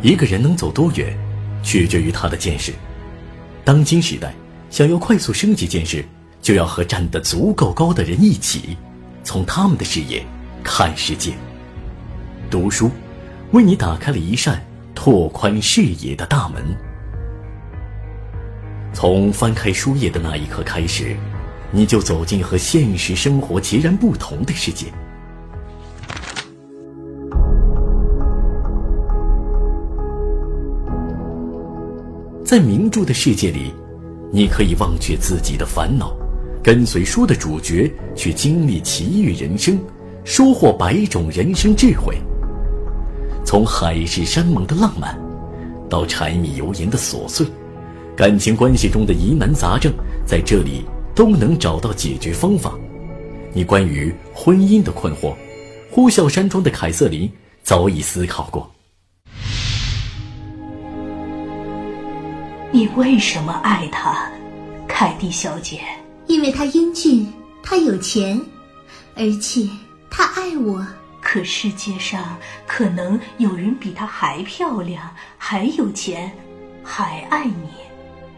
一个人能走多远，取决于他的见识。当今时代，想要快速升级见识，就要和站得足够高的人一起，从他们的视野看世界。读书，为你打开了一扇拓宽视野的大门。从翻开书页的那一刻开始，你就走进和现实生活截然不同的世界。在名著的世界里，你可以忘却自己的烦恼，跟随书的主角去经历奇遇人生，收获百种人生智慧。从海誓山盟的浪漫，到柴米油盐的琐碎，感情关系中的疑难杂症，在这里都能找到解决方法。你关于婚姻的困惑，呼啸山庄的凯瑟琳早已思考过。你为什么爱他，凯蒂小姐？因为他英俊，他有钱，而且他爱我。可世界上可能有人比他还漂亮，还有钱，还爱你。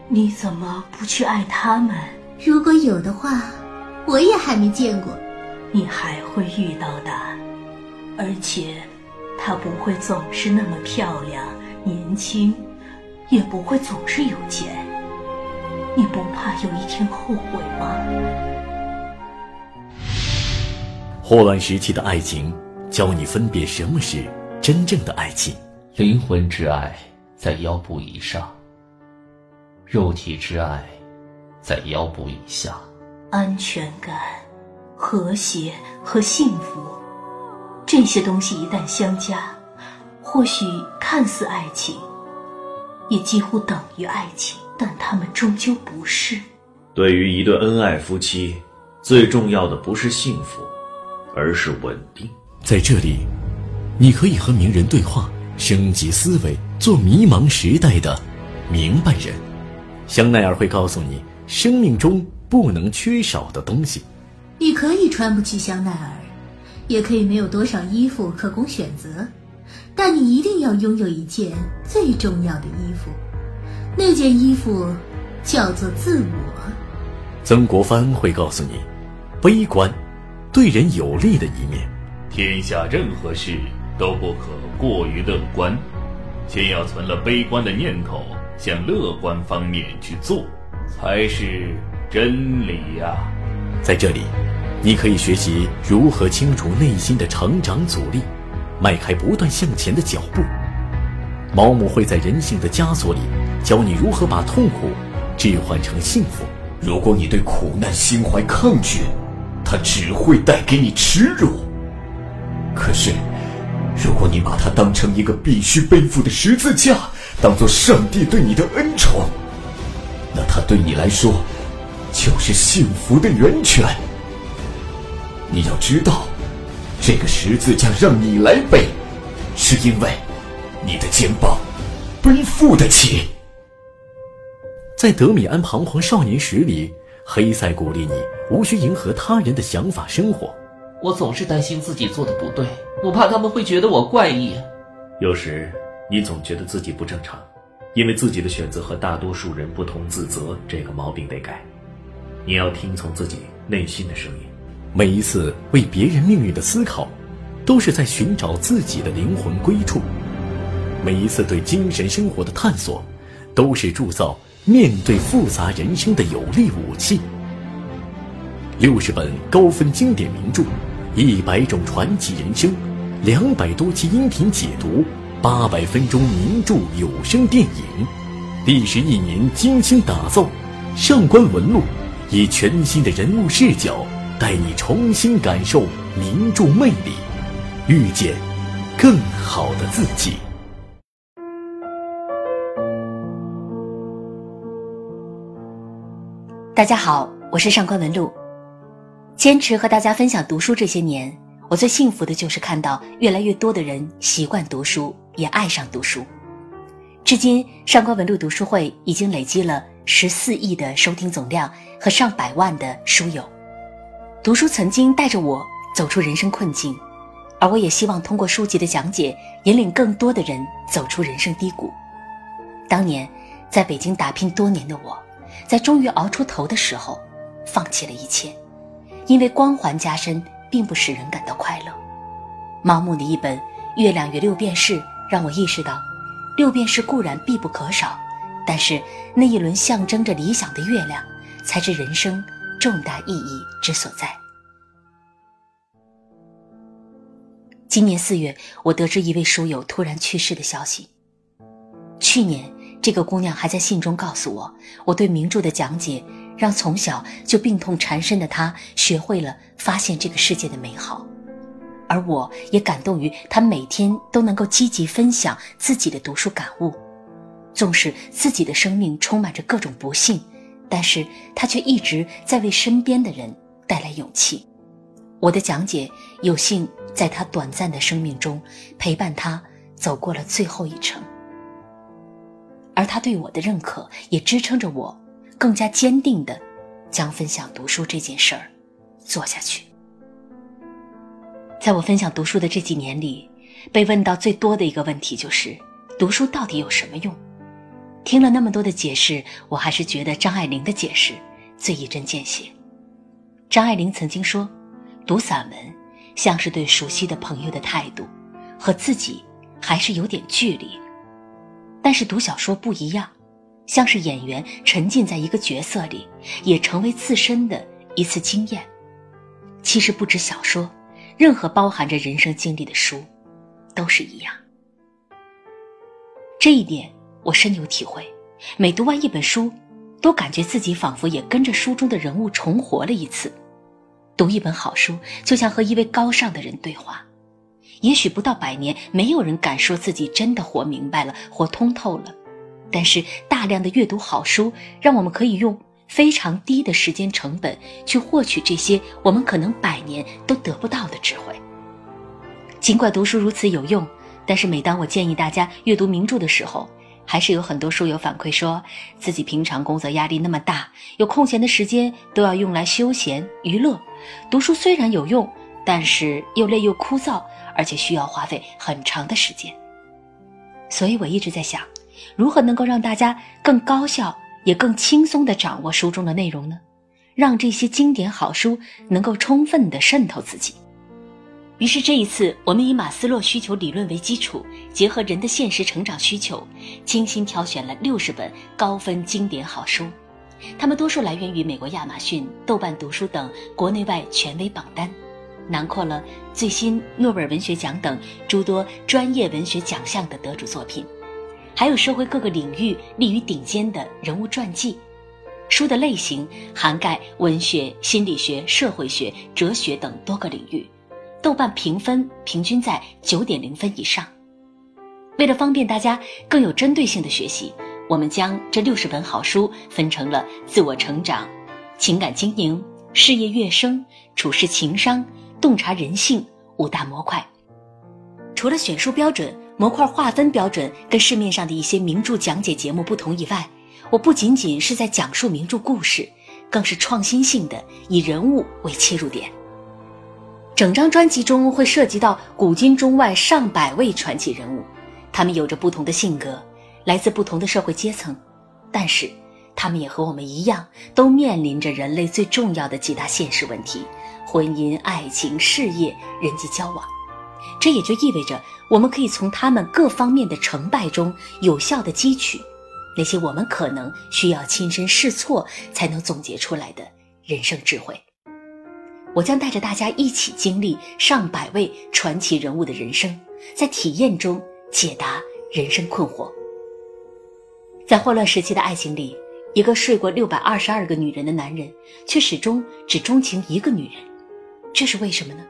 你怎么不去爱他们？如果有的话，我也还没见过。你还会遇到的，而且，她不会总是那么漂亮、年轻。也不会总是有钱，你不怕有一天后悔吗？霍乱时期的爱情，教你分辨什么是真正的爱情。灵魂之爱在腰部以上，肉体之爱在腰部以下。安全感、和谐和幸福，这些东西一旦相加，或许看似爱情。也几乎等于爱情，但他们终究不是。对于一对恩爱夫妻，最重要的不是幸福，而是稳定。在这里，你可以和名人对话，升级思维，做迷茫时代的明白人。香奈儿会告诉你生命中不能缺少的东西。你可以穿不起香奈儿，也可以没有多少衣服可供选择。但你一定要拥有一件最重要的衣服，那件衣服叫做自我。曾国藩会告诉你，悲观，对人有利的一面。天下任何事都不可过于乐观，先要存了悲观的念头，向乐观方面去做，才是真理呀。在这里，你可以学习如何清除内心的成长阻力。迈开不断向前的脚步，毛姆会在人性的枷锁里教你如何把痛苦置换成幸福。如果你对苦难心怀抗拒，它只会带给你耻辱；可是，如果你把它当成一个必须背负的十字架，当做上帝对你的恩宠，那它对你来说就是幸福的源泉。你要知道。这个十字架让你来背，是因为你的肩膀背负得起。在德米安彷徨少年时里，黑塞鼓励你无需迎合他人的想法生活。我总是担心自己做的不对，我怕他们会觉得我怪异。有时你总觉得自己不正常，因为自己的选择和大多数人不同，自责这个毛病得改。你要听从自己内心的声音。每一次为别人命运的思考，都是在寻找自己的灵魂归处；每一次对精神生活的探索，都是铸造面对复杂人生的有力武器。六十本高分经典名著，一百种传奇人生，两百多期音频解读，八百分钟名著有声电影，历时一年精心打造，上官文录以全新的人物视角。带你重新感受名著魅力，遇见更好的自己。大家好，我是上官文露。坚持和大家分享读书这些年，我最幸福的就是看到越来越多的人习惯读书，也爱上读书。至今，上官文露读书会已经累积了十四亿的收听总量和上百万的书友。读书曾经带着我走出人生困境，而我也希望通过书籍的讲解，引领更多的人走出人生低谷。当年在北京打拼多年的我，在终于熬出头的时候，放弃了一切，因为光环加身并不使人感到快乐。盲目的一本《月亮与六便士》让我意识到，六便士固然必不可少，但是那一轮象征着理想的月亮，才是人生重大意义之所在。今年四月，我得知一位书友突然去世的消息。去年，这个姑娘还在信中告诉我，我对名著的讲解，让从小就病痛缠身的她学会了发现这个世界的美好，而我也感动于她每天都能够积极分享自己的读书感悟。纵使自己的生命充满着各种不幸，但是他却一直在为身边的人带来勇气。我的讲解有幸在他短暂的生命中陪伴他走过了最后一程，而他对我的认可也支撑着我更加坚定的将分享读书这件事儿做下去。在我分享读书的这几年里，被问到最多的一个问题就是读书到底有什么用？听了那么多的解释，我还是觉得张爱玲的解释最一针见血。张爱玲曾经说。读散文，像是对熟悉的朋友的态度，和自己还是有点距离；但是读小说不一样，像是演员沉浸在一个角色里，也成为自身的一次经验。其实不止小说，任何包含着人生经历的书，都是一样。这一点我深有体会。每读完一本书，都感觉自己仿佛也跟着书中的人物重活了一次。读一本好书，就像和一位高尚的人对话。也许不到百年，没有人敢说自己真的活明白了、活通透了。但是，大量的阅读好书，让我们可以用非常低的时间成本去获取这些我们可能百年都得不到的智慧。尽管读书如此有用，但是每当我建议大家阅读名著的时候，还是有很多书友反馈说，自己平常工作压力那么大，有空闲的时间都要用来休闲娱乐。读书虽然有用，但是又累又枯燥，而且需要花费很长的时间。所以我一直在想，如何能够让大家更高效也更轻松地掌握书中的内容呢？让这些经典好书能够充分地渗透自己。于是这一次，我们以马斯洛需求理论为基础，结合人的现实成长需求，精心挑选了六十本高分经典好书。它们多数来源于美国亚马逊、豆瓣读书等国内外权威榜单，囊括了最新诺贝尔文学奖等诸多专业文学奖项的得主作品，还有社会各个领域立于顶尖的人物传记。书的类型涵盖文学、心理学、社会学、哲学等多个领域，豆瓣评分平均在九点零分以上。为了方便大家更有针对性的学习。我们将这六十本好书分成了自我成长、情感经营、事业跃升、处事情商、洞察人性五大模块。除了选书标准、模块划分标准跟市面上的一些名著讲解节目不同以外，我不仅仅是在讲述名著故事，更是创新性的以人物为切入点。整张专辑中会涉及到古今中外上百位传奇人物，他们有着不同的性格。来自不同的社会阶层，但是他们也和我们一样，都面临着人类最重要的几大现实问题：婚姻、爱情、事业、人际交往。这也就意味着，我们可以从他们各方面的成败中，有效的汲取那些我们可能需要亲身试错才能总结出来的人生智慧。我将带着大家一起经历上百位传奇人物的人生，在体验中解答人生困惑。在混乱时期的爱情里，一个睡过六百二十二个女人的男人，却始终只钟情一个女人，这是为什么呢？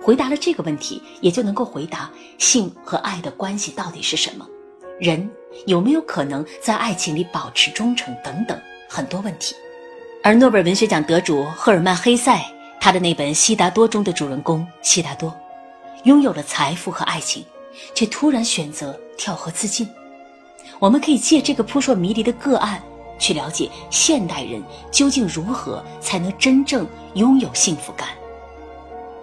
回答了这个问题，也就能够回答性和爱的关系到底是什么，人有没有可能在爱情里保持忠诚等等很多问题。而诺贝尔文学奖得主赫尔曼·黑塞，他的那本《悉达多》中的主人公悉达多，拥有了财富和爱情，却突然选择跳河自尽。我们可以借这个扑朔迷离的个案，去了解现代人究竟如何才能真正拥有幸福感。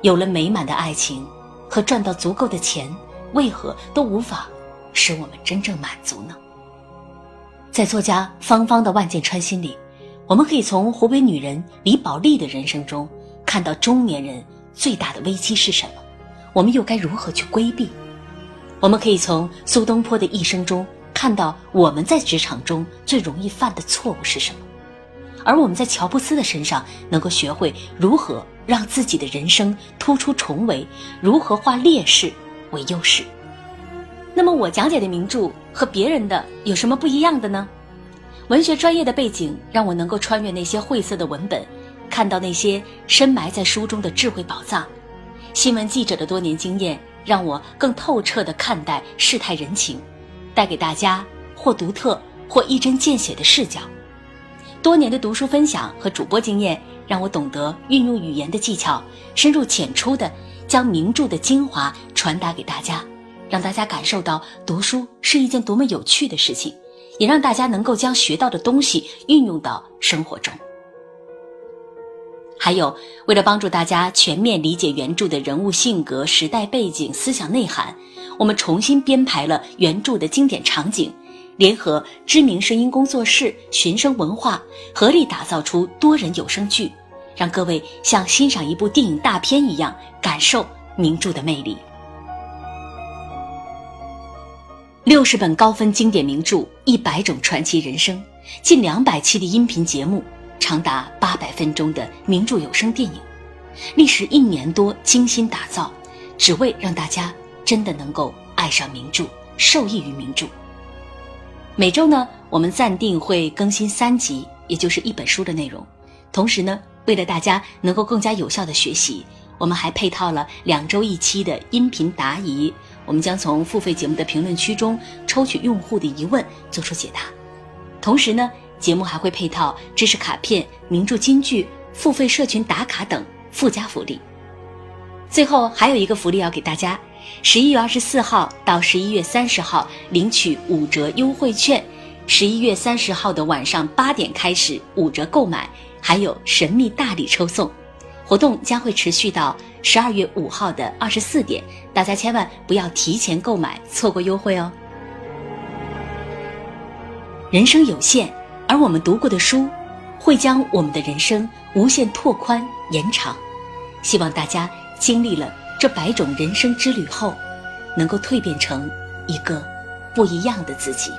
有了美满的爱情，和赚到足够的钱，为何都无法使我们真正满足呢？在作家方方的《万箭穿心》里，我们可以从湖北女人李宝莉的人生中看到中年人最大的危机是什么，我们又该如何去规避？我们可以从苏东坡的一生中看到我们在职场中最容易犯的错误是什么，而我们在乔布斯的身上能够学会如何让自己的人生突出重围，如何化劣势为优势。那么我讲解的名著和别人的有什么不一样的呢？文学专业的背景让我能够穿越那些晦涩的文本，看到那些深埋在书中的智慧宝藏。新闻记者的多年经验。让我更透彻地看待世态人情，带给大家或独特或一针见血的视角。多年的读书分享和主播经验，让我懂得运用语言的技巧，深入浅出地将名著的精华传达给大家，让大家感受到读书是一件多么有趣的事情，也让大家能够将学到的东西运用到生活中。还有，为了帮助大家全面理解原著的人物性格、时代背景、思想内涵，我们重新编排了原著的经典场景，联合知名声音工作室寻声文化，合力打造出多人有声剧，让各位像欣赏一部电影大片一样感受名著的魅力。六十本高分经典名著，一百种传奇人生，近两百期的音频节目。长达八百分钟的名著有声电影，历时一年多精心打造，只为让大家真的能够爱上名著，受益于名著。每周呢，我们暂定会更新三集，也就是一本书的内容。同时呢，为了大家能够更加有效的学习，我们还配套了两周一期的音频答疑。我们将从付费节目的评论区中抽取用户的疑问，做出解答。同时呢。节目还会配套知识卡片、名著金句、付费社群打卡等附加福利。最后还有一个福利要给大家：十一月二十四号到十一月三十号领取五折优惠券，十一月三十号的晚上八点开始五折购买，还有神秘大礼抽送。活动将会持续到十二月五号的二十四点，大家千万不要提前购买，错过优惠哦。人生有限。而我们读过的书，会将我们的人生无限拓宽延长。希望大家经历了这百种人生之旅后，能够蜕变成一个不一样的自己。